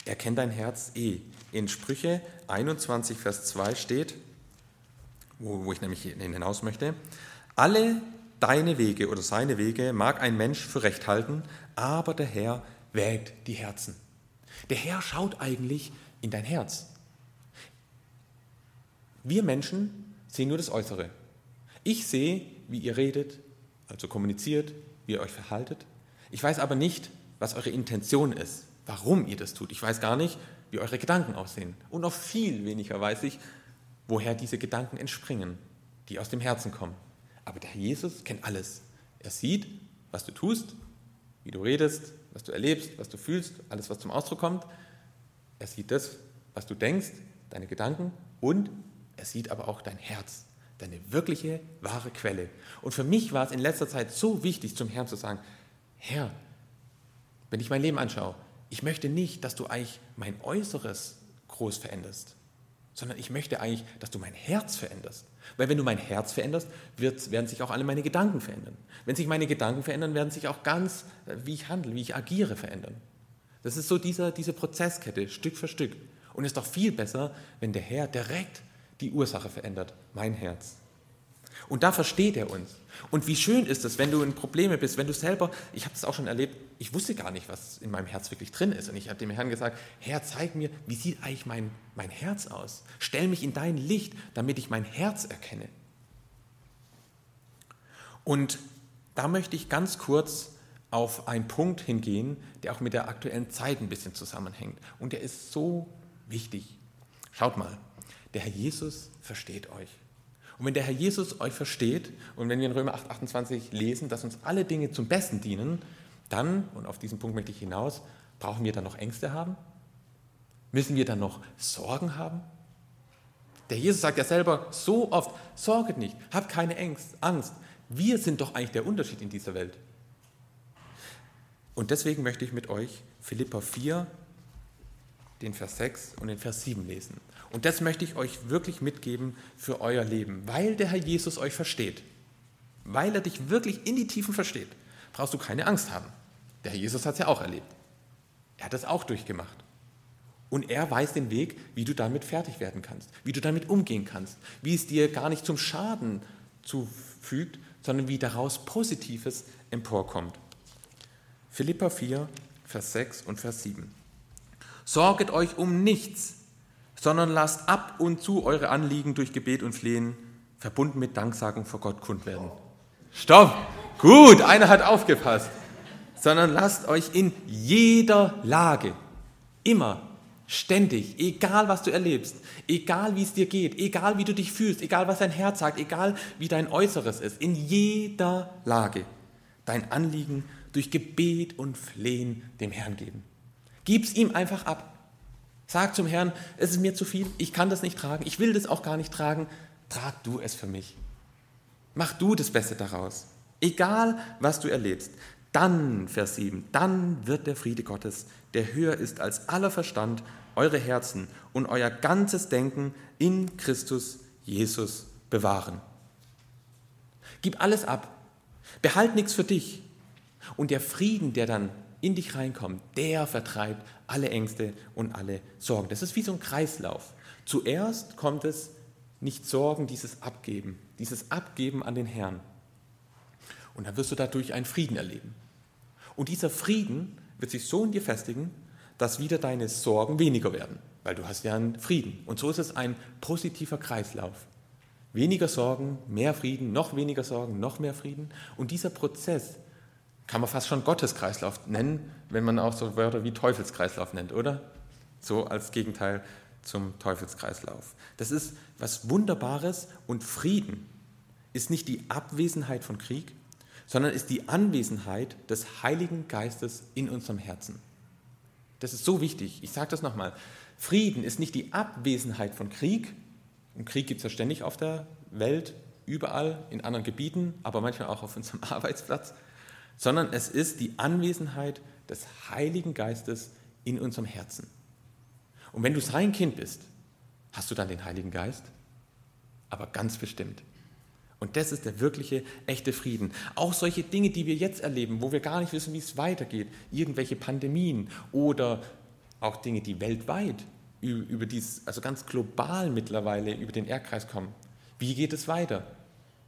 [SPEAKER 2] Er kennt dein Herz eh. In Sprüche 21, Vers 2 steht, wo, wo ich nämlich hinaus möchte, alle deine Wege oder seine Wege mag ein Mensch für recht halten, aber der Herr wägt die Herzen. Der Herr schaut eigentlich in dein Herz. Wir Menschen sehen nur das Äußere. Ich sehe, wie ihr redet, also kommuniziert, wie ihr euch verhaltet. Ich weiß aber nicht, was eure Intention ist, warum ihr das tut. Ich weiß gar nicht, wie eure Gedanken aussehen. Und noch viel weniger weiß ich, woher diese Gedanken entspringen, die aus dem Herzen kommen. Aber der Jesus kennt alles. Er sieht, was du tust, wie du redest, was du erlebst, was du fühlst, alles, was zum Ausdruck kommt.
[SPEAKER 1] Er sieht das, was du denkst, deine Gedanken und er sieht aber auch dein Herz, deine wirkliche, wahre Quelle. Und für mich war es in letzter Zeit so wichtig, zum Herrn zu sagen, Herr, wenn ich mein Leben anschaue, ich möchte nicht, dass du eigentlich mein Äußeres groß veränderst, sondern ich möchte eigentlich, dass du mein Herz veränderst. Weil wenn du mein Herz veränderst, wird, werden sich auch alle meine Gedanken verändern. Wenn sich meine Gedanken verändern, werden sich auch ganz, äh, wie ich handle, wie ich agiere, verändern. Das ist so dieser, diese Prozesskette, Stück für Stück. Und es ist doch viel besser, wenn der Herr direkt die Ursache verändert, mein Herz. Und da versteht er uns. Und wie schön ist es, wenn du in Probleme bist, wenn du selber, ich habe das auch schon erlebt, ich wusste gar nicht, was in meinem Herz wirklich drin ist. Und ich habe dem Herrn gesagt, Herr, zeig mir, wie sieht eigentlich mein, mein Herz aus? Stell mich in dein Licht, damit ich mein Herz erkenne. Und da möchte ich ganz kurz auf einen Punkt hingehen, der auch mit der aktuellen Zeit ein bisschen zusammenhängt. Und der ist so wichtig. Schaut mal, der Herr Jesus versteht euch. Und wenn der Herr Jesus euch versteht und wenn wir in Römer 8, 28 lesen, dass uns alle Dinge zum Besten dienen, dann, und auf diesen Punkt möchte ich hinaus, brauchen wir dann noch Ängste haben? Müssen wir dann noch Sorgen haben? Der Jesus sagt ja selber so oft, sorget nicht, habt keine Angst. Wir sind doch eigentlich der Unterschied in dieser Welt. Und deswegen möchte ich mit euch Philippa 4, den Vers 6 und den Vers 7 lesen. Und das möchte ich euch wirklich mitgeben für euer Leben, weil der Herr Jesus euch versteht. Weil er dich wirklich in die Tiefen versteht, brauchst du keine Angst haben. Der Herr Jesus hat es ja auch erlebt. Er hat es auch durchgemacht. Und er weiß den Weg, wie du damit fertig werden kannst, wie du damit umgehen kannst, wie es dir gar nicht zum Schaden zufügt, sondern wie daraus Positives emporkommt. Philippa 4, Vers 6 und Vers 7. Sorget euch um nichts, sondern lasst ab und zu eure Anliegen durch Gebet und Flehen, verbunden mit Danksagung vor Gott kund werden. Stopp! Gut, einer hat aufgepasst. Sondern lasst euch in jeder Lage, immer, ständig, egal was du erlebst, egal wie es dir geht, egal wie du dich fühlst, egal was dein Herz sagt, egal wie dein Äußeres ist, in jeder Lage dein Anliegen durch Gebet und Flehen dem Herrn geben. Gib's ihm einfach ab. Sag zum Herrn, es ist mir zu viel, ich kann das nicht tragen, ich will das auch gar nicht tragen, trag du es für mich. Mach du das Beste daraus. Egal, was du erlebst. Dann, Vers 7, dann wird der Friede Gottes, der höher ist als aller Verstand, eure Herzen und euer ganzes Denken in Christus Jesus bewahren. Gib alles ab. Behalt nichts für dich. Und der Frieden, der dann in dich reinkommt, der vertreibt alle Ängste und alle Sorgen. Das ist wie so ein Kreislauf. Zuerst kommt es nicht Sorgen, dieses Abgeben, dieses Abgeben an den Herrn. Und dann wirst du dadurch einen Frieden erleben. Und dieser Frieden wird sich so in dir festigen, dass wieder deine Sorgen weniger werden, weil du hast ja einen Frieden. Und so ist es ein positiver Kreislauf. Weniger Sorgen, mehr Frieden, noch weniger Sorgen, noch mehr Frieden. Und dieser Prozess kann man fast schon Gotteskreislauf nennen, wenn man auch so Wörter wie Teufelskreislauf nennt, oder? So als Gegenteil zum Teufelskreislauf. Das ist was Wunderbares und Frieden ist nicht die Abwesenheit von Krieg, sondern ist die Anwesenheit des Heiligen Geistes in unserem Herzen. Das ist so wichtig. Ich sage das nochmal. Frieden ist nicht die Abwesenheit von Krieg. Und Krieg gibt es ja ständig auf der Welt, überall, in anderen Gebieten, aber manchmal auch auf unserem Arbeitsplatz, sondern es ist die Anwesenheit des Heiligen Geistes in unserem Herzen. Und wenn du sein Kind bist, hast du dann den Heiligen Geist? Aber ganz bestimmt. Und das ist der wirkliche, echte Frieden. Auch solche Dinge, die wir jetzt erleben, wo wir gar nicht wissen, wie es weitergeht, irgendwelche Pandemien oder auch Dinge, die weltweit über dies, also ganz global mittlerweile über den Erdkreis kommen. Wie geht es weiter?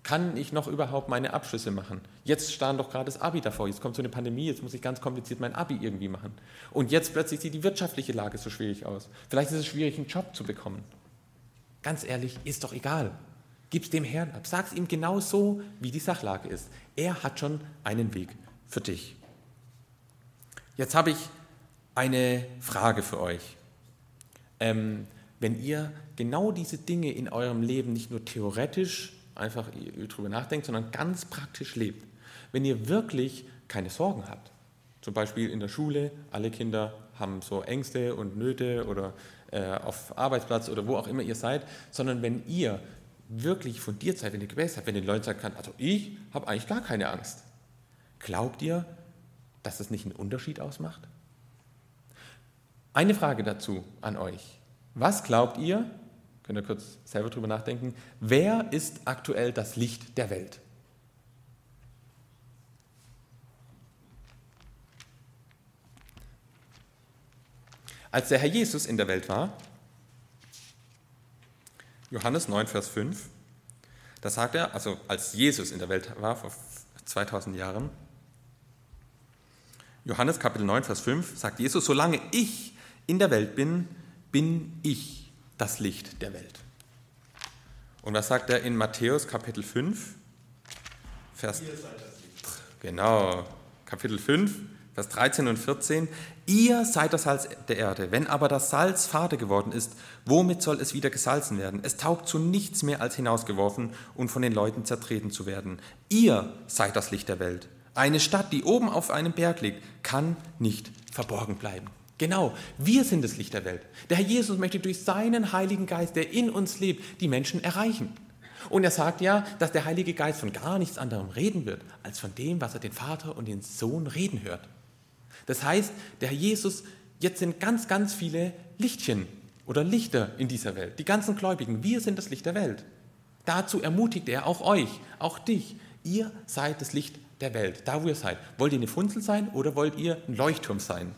[SPEAKER 1] Kann ich noch überhaupt meine Abschlüsse machen? Jetzt stand doch gerade das Abi davor, jetzt kommt so eine Pandemie, jetzt muss ich ganz kompliziert mein Abi irgendwie machen. Und jetzt plötzlich sieht die wirtschaftliche Lage so schwierig aus. Vielleicht ist es schwierig, einen Job zu bekommen. Ganz ehrlich, ist doch egal. Gib es dem Herrn ab. Sag es ihm genau so, wie die Sachlage ist. Er hat schon einen Weg für dich. Jetzt habe ich eine Frage für euch. Ähm, wenn ihr genau diese Dinge in eurem Leben nicht nur theoretisch einfach drüber nachdenkt, sondern ganz praktisch lebt, wenn ihr wirklich keine Sorgen habt, zum Beispiel in der Schule, alle Kinder haben so Ängste und Nöte oder äh, auf Arbeitsplatz oder wo auch immer ihr seid, sondern wenn ihr wirklich fundiert seid, wenn ihr gewählt seid, wenn den Leuten sagen kann, also ich habe eigentlich gar keine Angst. Glaubt ihr, dass das nicht einen Unterschied ausmacht? Eine Frage dazu an euch. Was glaubt ihr, könnt ihr kurz selber drüber nachdenken, wer ist aktuell das Licht der Welt? Als der Herr Jesus in der Welt war, Johannes 9, Vers 5, da sagt er, also als Jesus in der Welt war, vor 2000 Jahren, Johannes Kapitel 9, Vers 5, sagt Jesus, solange ich in der Welt bin, bin ich das Licht der Welt. Und was sagt er in Matthäus Kapitel 5, Vers, genau, Kapitel 5, Vers 13 und 14, ihr seid das Salz der Erde. Wenn aber das Salz fade geworden ist, womit soll es wieder gesalzen werden? Es taugt zu nichts mehr, als hinausgeworfen und von den Leuten zertreten zu werden. Ihr seid das Licht der Welt. Eine Stadt, die oben auf einem Berg liegt, kann nicht verborgen bleiben. Genau, wir sind das Licht der Welt. Der Herr Jesus möchte durch seinen Heiligen Geist, der in uns lebt, die Menschen erreichen. Und er sagt ja, dass der Heilige Geist von gar nichts anderem reden wird, als von dem, was er den Vater und den Sohn reden hört. Das heißt, der Herr Jesus, jetzt sind ganz, ganz viele Lichtchen oder Lichter in dieser Welt. Die ganzen Gläubigen, wir sind das Licht der Welt. Dazu ermutigt er auch euch, auch dich. Ihr seid das Licht der Welt, da wo ihr seid. Wollt ihr eine Funzel sein oder wollt ihr ein Leuchtturm sein?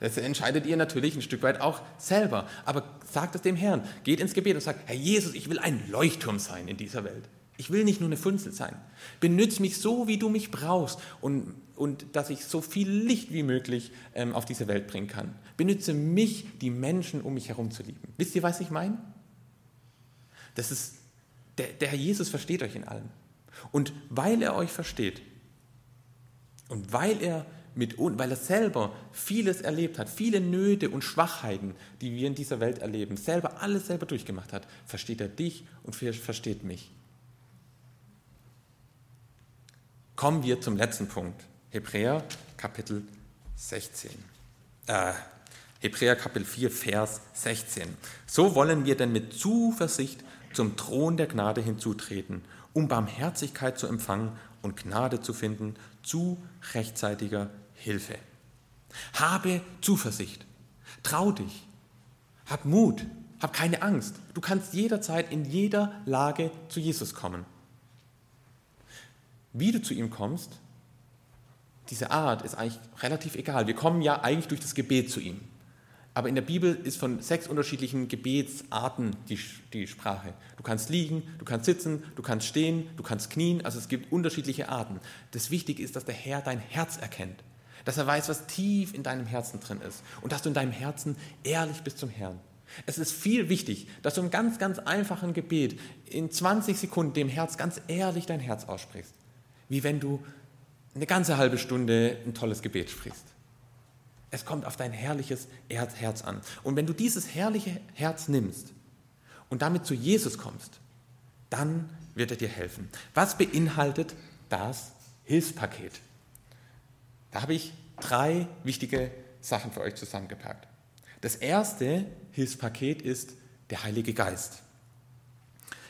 [SPEAKER 1] Das entscheidet ihr natürlich ein Stück weit auch selber. Aber sagt es dem Herrn, geht ins Gebet und sagt, Herr Jesus, ich will ein Leuchtturm sein in dieser Welt. Ich will nicht nur eine Funzel sein. Benütze mich so, wie du mich brauchst und, und dass ich so viel Licht wie möglich ähm, auf diese Welt bringen kann. Benütze mich, die Menschen um mich herum zu lieben. Wisst ihr, was ich meine? Das ist, der, der Herr Jesus versteht euch in allem. Und weil er euch versteht und weil er, mit, weil er selber vieles erlebt hat, viele Nöte und Schwachheiten, die wir in dieser Welt erleben, selber alles selber durchgemacht hat, versteht er dich und versteht mich. kommen wir zum letzten Punkt. Hebräer Kapitel 16. Äh, Hebräer Kapitel 4, Vers 16. So wollen wir denn mit Zuversicht zum Thron der Gnade hinzutreten, um Barmherzigkeit zu empfangen und Gnade zu finden zu rechtzeitiger Hilfe. Habe Zuversicht. Trau dich. Hab Mut. Hab keine Angst. Du kannst jederzeit in jeder Lage zu Jesus kommen. Wie du zu ihm kommst, diese Art ist eigentlich relativ egal. Wir kommen ja eigentlich durch das Gebet zu ihm. Aber in der Bibel ist von sechs unterschiedlichen Gebetsarten die, die Sprache. Du kannst liegen, du kannst sitzen, du kannst stehen, du kannst knien. Also es gibt unterschiedliche Arten. Das Wichtige ist, dass der Herr dein Herz erkennt. Dass er weiß, was tief in deinem Herzen drin ist. Und dass du in deinem Herzen ehrlich bist zum Herrn. Es ist viel wichtig, dass du im ganz, ganz einfachen Gebet in 20 Sekunden dem Herz ganz ehrlich dein Herz aussprichst wie wenn du eine ganze halbe Stunde ein tolles Gebet sprichst. Es kommt auf dein herrliches Herz an. Und wenn du dieses herrliche Herz nimmst und damit zu Jesus kommst, dann wird er dir helfen. Was beinhaltet das Hilfspaket? Habe ich drei wichtige Sachen für euch zusammengepackt. Das erste Hilfspaket ist der Heilige Geist.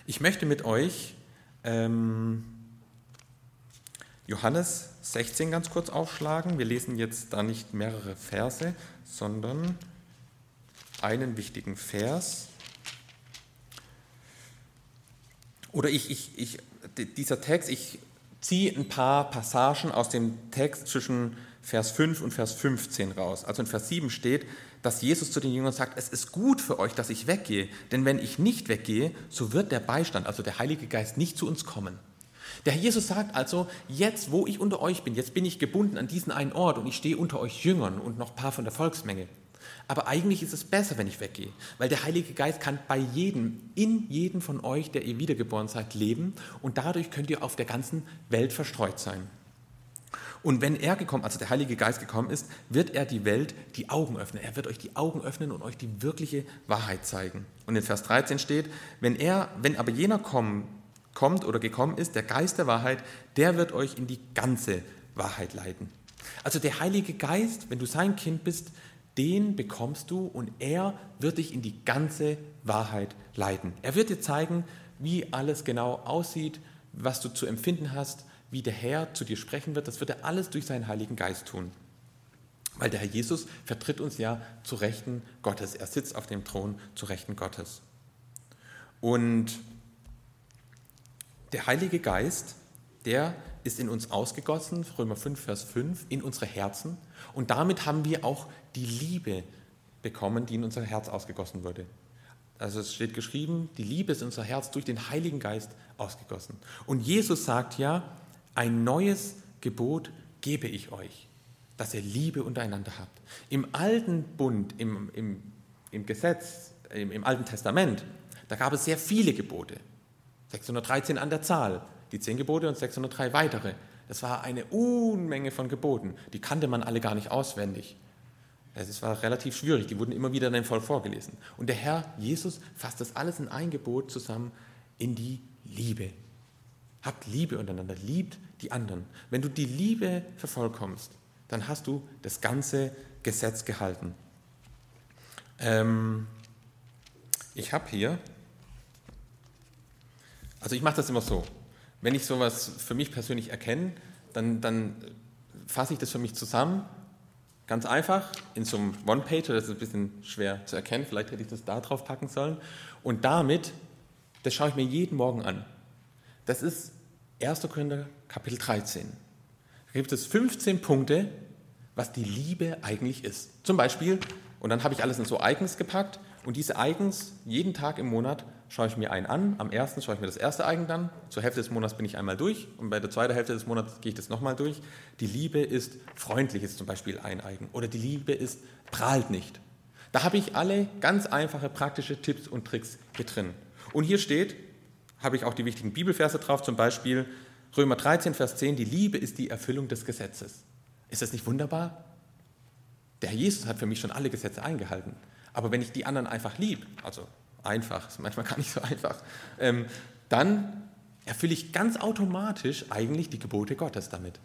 [SPEAKER 1] Ich möchte mit euch ähm, Johannes 16 ganz kurz aufschlagen. Wir lesen jetzt da nicht mehrere Verse, sondern einen wichtigen Vers. Oder ich, ich, ich, dieser Text, ich ziehe ein paar Passagen aus dem Text zwischen Vers 5 und Vers 15 raus. Also in Vers 7 steht, dass Jesus zu den Jüngern sagt, es ist gut für euch, dass ich weggehe, denn wenn ich nicht weggehe, so wird der Beistand, also der Heilige Geist, nicht zu uns kommen. Der Herr Jesus sagt also, jetzt wo ich unter euch bin, jetzt bin ich gebunden an diesen einen Ort und ich stehe unter euch Jüngern und noch ein paar von der Volksmenge. Aber eigentlich ist es besser, wenn ich weggehe, weil der Heilige Geist kann bei jedem, in jedem von euch, der ihr wiedergeboren seid, leben und dadurch könnt ihr auf der ganzen Welt verstreut sein. Und wenn er gekommen, also der Heilige Geist gekommen ist, wird er die Welt die Augen öffnen. Er wird euch die Augen öffnen und euch die wirkliche Wahrheit zeigen. Und in Vers 13 steht, wenn er, wenn aber jener kommen kommt oder gekommen ist, der Geist der Wahrheit, der wird euch in die ganze Wahrheit leiten. Also der Heilige Geist, wenn du sein Kind bist,
[SPEAKER 2] den bekommst du und er wird dich in die ganze Wahrheit leiten. Er wird dir zeigen, wie alles genau aussieht, was du zu empfinden hast, wie der Herr zu dir sprechen wird. Das wird er alles durch seinen Heiligen Geist tun. Weil der Herr Jesus vertritt uns ja zu Rechten Gottes. Er sitzt auf dem Thron zu Rechten Gottes. Und der Heilige Geist, der ist in uns ausgegossen, Römer 5, Vers 5, in unsere Herzen. Und damit haben wir auch die Liebe bekommen, die in unser Herz ausgegossen wurde. Also es steht geschrieben, die Liebe ist in unser Herz durch den Heiligen Geist ausgegossen. Und Jesus sagt ja, ein neues Gebot gebe ich euch, dass ihr Liebe untereinander habt. Im alten Bund, im, im, im Gesetz, im, im Alten Testament, da gab es sehr viele Gebote. 613 an der Zahl, die zehn Gebote und 603 weitere. Das war eine Unmenge von Geboten. Die kannte man alle gar nicht auswendig. Es war relativ schwierig, die wurden immer wieder in dem Volk vorgelesen. Und der Herr Jesus fasst das alles in ein Gebot zusammen in die Liebe. Habt Liebe untereinander, liebt die anderen. Wenn du die Liebe vervollkommst, dann hast du das ganze Gesetz gehalten. Ähm, ich habe hier, also ich mache das immer so, wenn ich sowas für mich persönlich erkenne, dann, dann fasse ich das für mich zusammen Ganz einfach, in so einem One-Pager, das ist ein bisschen schwer zu erkennen, vielleicht hätte ich das da drauf packen sollen. Und damit, das schaue ich mir jeden Morgen an. Das ist 1. Korinther Kapitel 13. Da gibt es 15 Punkte, was die Liebe eigentlich ist. Zum Beispiel, und dann habe ich alles in so Icons gepackt und diese Icons jeden Tag im Monat schaue ich mir einen an. Am ersten schaue ich mir das erste Eigen dann. Zur Hälfte des Monats bin ich einmal durch und bei der zweiten Hälfte des Monats gehe ich das nochmal durch. Die Liebe ist freundlich, ist zum Beispiel ein Eigen. Oder die Liebe ist prahlt nicht. Da habe ich alle ganz einfache praktische Tipps und Tricks hier drin. Und hier steht, habe ich auch die wichtigen Bibelverse drauf, zum Beispiel Römer 13, Vers 10, die Liebe ist die Erfüllung des Gesetzes. Ist das nicht wunderbar? Der Herr Jesus hat für mich schon alle Gesetze eingehalten. Aber wenn ich die anderen einfach lieb, also einfach, ist manchmal gar nicht so einfach, ähm, dann erfülle ich ganz automatisch eigentlich die Gebote Gottes damit.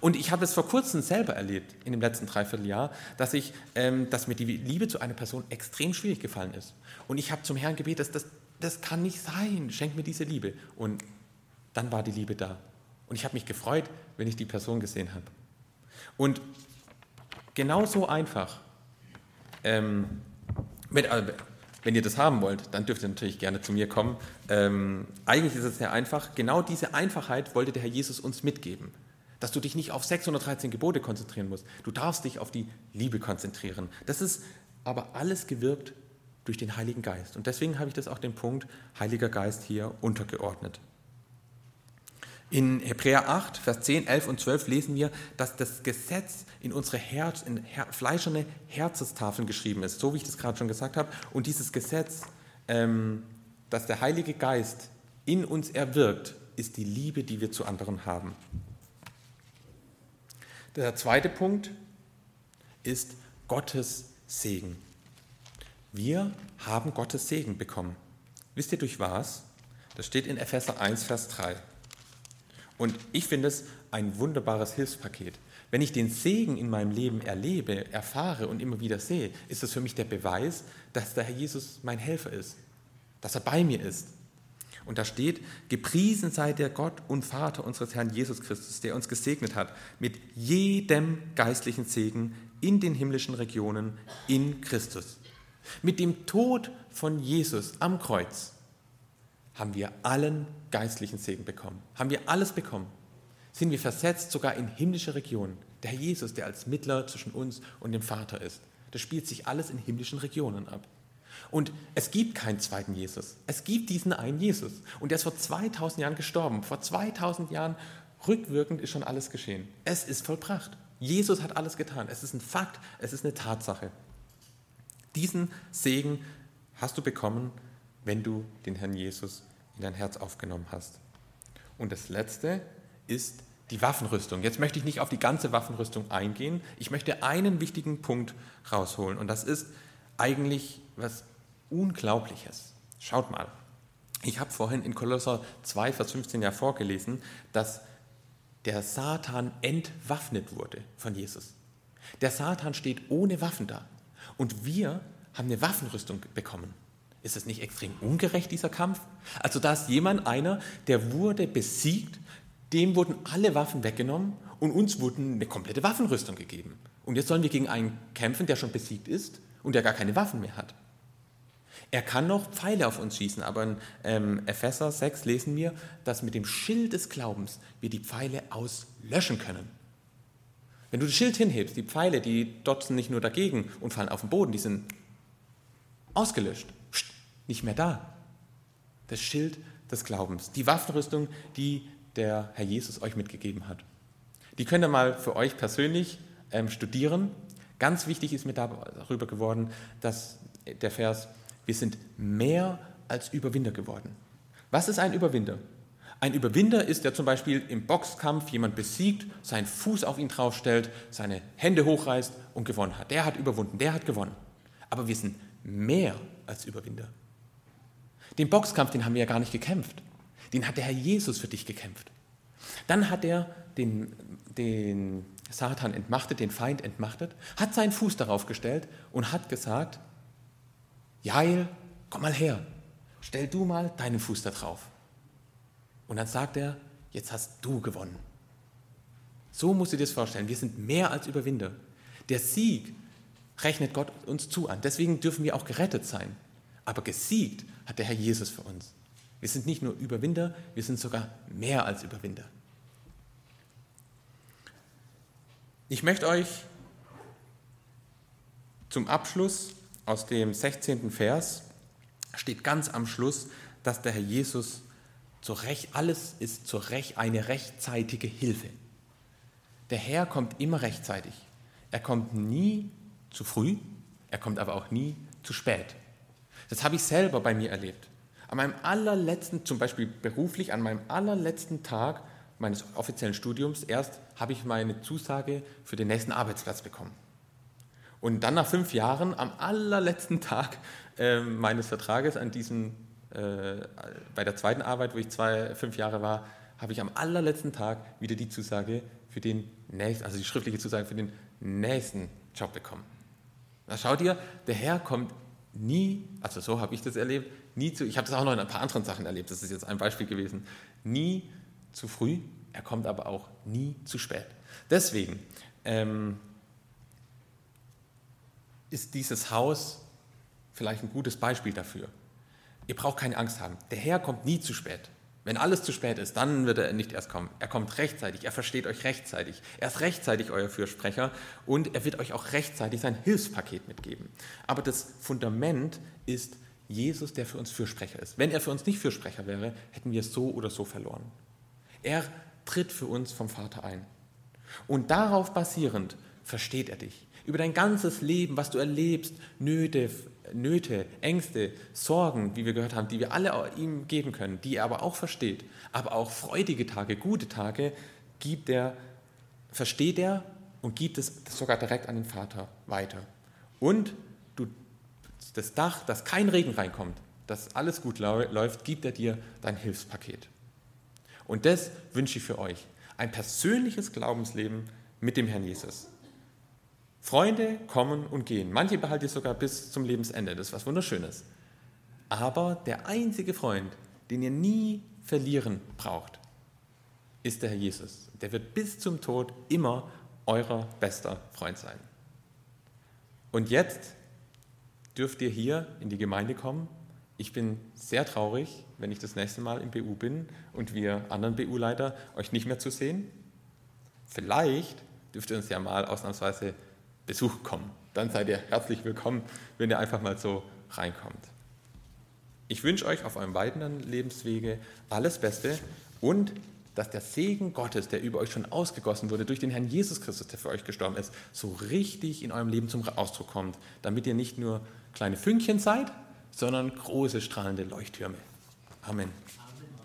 [SPEAKER 2] Und ich habe es vor kurzem selber erlebt, in dem letzten Dreivierteljahr, dass, ich, ähm, dass mir die Liebe zu einer Person extrem schwierig gefallen ist. Und ich habe zum Herrn gebetet, das, das kann nicht sein, schenk mir diese Liebe. Und dann war die Liebe da. Und ich habe mich gefreut, wenn ich die Person gesehen habe. Und genau so einfach, ähm, wenn, äh, wenn ihr das haben wollt, dann dürft ihr natürlich gerne zu mir kommen. Ähm, eigentlich ist es sehr einfach. Genau diese Einfachheit wollte der Herr Jesus uns mitgeben. Dass du dich nicht auf 613 Gebote konzentrieren musst. Du darfst dich auf die Liebe konzentrieren. Das ist aber alles gewirkt durch den Heiligen Geist. Und deswegen habe ich das auch den Punkt Heiliger Geist hier untergeordnet. In Hebräer 8, Vers 10, 11 und 12 lesen wir, dass das Gesetz in unsere Herz, in her fleischerne Herzestafeln geschrieben ist, so wie ich das gerade schon gesagt habe. Und dieses Gesetz, ähm, das der Heilige Geist in uns erwirkt, ist die Liebe, die wir zu anderen haben. Der zweite Punkt ist Gottes Segen. Wir haben Gottes Segen bekommen. Wisst ihr durch was? Das steht in Epheser 1, Vers 3. Und ich finde es ein wunderbares Hilfspaket. Wenn ich den Segen in meinem Leben erlebe, erfahre und immer wieder sehe, ist das für mich der Beweis, dass der Herr Jesus mein Helfer ist, dass er bei mir ist. Und da steht, gepriesen sei der Gott und Vater unseres Herrn Jesus Christus, der uns gesegnet hat mit jedem geistlichen Segen in den himmlischen Regionen in Christus. Mit dem Tod von Jesus am Kreuz haben wir allen geistlichen Segen bekommen. Haben wir alles bekommen. Sind wir versetzt sogar in himmlische Regionen. Der Herr Jesus, der als Mittler zwischen uns und dem Vater ist. Das spielt sich alles in himmlischen Regionen ab. Und es gibt keinen zweiten Jesus. Es gibt diesen einen Jesus. Und der ist vor 2000 Jahren gestorben. Vor 2000 Jahren rückwirkend ist schon alles geschehen. Es ist vollbracht. Jesus hat alles getan. Es ist ein Fakt. Es ist eine Tatsache. Diesen Segen hast du bekommen, wenn du den Herrn Jesus in dein Herz aufgenommen hast. Und das Letzte ist die Waffenrüstung. Jetzt möchte ich nicht auf die ganze Waffenrüstung eingehen. Ich möchte einen wichtigen Punkt rausholen. Und das ist eigentlich was Unglaubliches. Schaut mal. Ich habe vorhin in Kolosser 2, Vers 15 ja vorgelesen, dass der Satan entwaffnet wurde von Jesus.
[SPEAKER 1] Der Satan steht ohne Waffen da. Und wir haben eine Waffenrüstung bekommen. Ist es nicht extrem ungerecht, dieser Kampf? Also da ist jemand, einer, der wurde besiegt, dem wurden alle Waffen weggenommen und uns wurden eine komplette Waffenrüstung gegeben. Und jetzt sollen wir gegen einen kämpfen, der schon besiegt ist und der gar keine Waffen mehr hat. Er kann noch Pfeile auf uns schießen, aber in ähm, Epheser 6 lesen wir, dass mit dem Schild des Glaubens wir die Pfeile auslöschen können. Wenn du das Schild hinhebst, die Pfeile, die dotzen nicht nur dagegen und fallen auf den Boden, die sind ausgelöscht, nicht mehr da. Das Schild des Glaubens, die Waffenrüstung, die der Herr Jesus euch mitgegeben hat. Die könnt ihr mal für euch persönlich ähm, studieren. Ganz wichtig ist mir darüber geworden, dass der Vers, wir sind mehr als Überwinder geworden. Was ist ein Überwinder? Ein Überwinder ist, der zum Beispiel im Boxkampf jemand besiegt, seinen Fuß auf ihn draufstellt, seine Hände hochreißt und gewonnen hat. Der hat überwunden, der hat gewonnen. Aber wir sind mehr als Überwinder. Den Boxkampf, den haben wir ja gar nicht gekämpft. Den hat der Herr Jesus für dich gekämpft. Dann hat er den, den Satan entmachtet, den Feind entmachtet, hat seinen Fuß darauf gestellt und hat gesagt, Jael, komm mal her, stell du mal deinen Fuß da drauf. Und dann sagt er, jetzt hast du gewonnen. So musst du dir das vorstellen. Wir sind mehr als Überwinder. Der Sieg rechnet Gott uns zu an. Deswegen dürfen wir auch gerettet sein. Aber gesiegt hat der Herr Jesus für uns. Wir sind nicht nur Überwinder, wir sind sogar mehr als Überwinder. Ich möchte euch zum Abschluss aus dem 16. Vers, steht ganz am Schluss, dass der Herr Jesus zur Recht, alles ist zur Recht, eine rechtzeitige Hilfe. Der Herr kommt immer rechtzeitig. Er kommt nie zu früh, er kommt aber auch nie zu spät. Das habe ich selber bei mir erlebt. An meinem allerletzten, zum Beispiel beruflich, an meinem allerletzten Tag meines offiziellen Studiums, erst habe ich meine Zusage für den nächsten Arbeitsplatz bekommen. Und dann nach fünf Jahren, am allerletzten Tag äh, meines Vertrages, an diesem äh, bei der zweiten Arbeit, wo ich zwei, fünf Jahre war, habe ich am allerletzten Tag wieder die Zusage für den nächsten, also die schriftliche Zusage für den nächsten Job bekommen. Da schaut ihr, der Herr kommt nie, also so habe ich das erlebt, nie zu, ich habe das auch noch in ein paar anderen Sachen erlebt, das ist jetzt ein Beispiel gewesen, nie zu früh, er kommt aber auch nie zu spät. Deswegen ähm, ist dieses Haus vielleicht ein gutes Beispiel dafür. Ihr braucht keine Angst haben. Der Herr kommt nie zu spät. Wenn alles zu spät ist, dann wird er nicht erst kommen. Er kommt rechtzeitig, er versteht euch rechtzeitig. Er ist rechtzeitig euer Fürsprecher und er wird euch auch rechtzeitig sein Hilfspaket mitgeben. Aber das Fundament ist Jesus, der für uns Fürsprecher ist. Wenn er für uns nicht Fürsprecher wäre, hätten wir es so oder so verloren. Er tritt für uns vom Vater ein. Und darauf basierend versteht er dich. Über dein ganzes Leben, was du erlebst, Nöte, Nöte, Ängste, Sorgen, wie wir gehört haben, die wir alle ihm geben können, die er aber auch versteht, aber auch freudige Tage, gute Tage, gibt er, versteht er und gibt es sogar direkt an den Vater weiter. Und du, das Dach, dass kein Regen reinkommt, dass alles gut läuft, gibt er dir dein Hilfspaket. Und das wünsche ich für euch. Ein persönliches Glaubensleben mit dem Herrn Jesus. Freunde kommen und gehen. Manche behalte ich sogar bis zum Lebensende. Das ist was Wunderschönes. Aber der einzige Freund, den ihr nie verlieren braucht, ist der Herr Jesus. Der wird bis zum Tod immer euer bester Freund sein. Und jetzt dürft ihr hier in die Gemeinde kommen. Ich bin sehr traurig, wenn ich das nächste Mal im BU bin und wir anderen BU-Leiter euch nicht mehr zu sehen. Vielleicht dürft ihr uns ja mal ausnahmsweise Besuch kommen. Dann seid ihr herzlich willkommen, wenn ihr einfach mal so reinkommt. Ich wünsche euch auf eurem weiteren Lebenswege alles Beste und dass der Segen Gottes, der über euch schon ausgegossen wurde durch den Herrn Jesus Christus, der für euch gestorben ist, so richtig in eurem Leben zum Ausdruck kommt, damit ihr nicht nur kleine Fünkchen seid, sondern große strahlende Leuchttürme. Amen.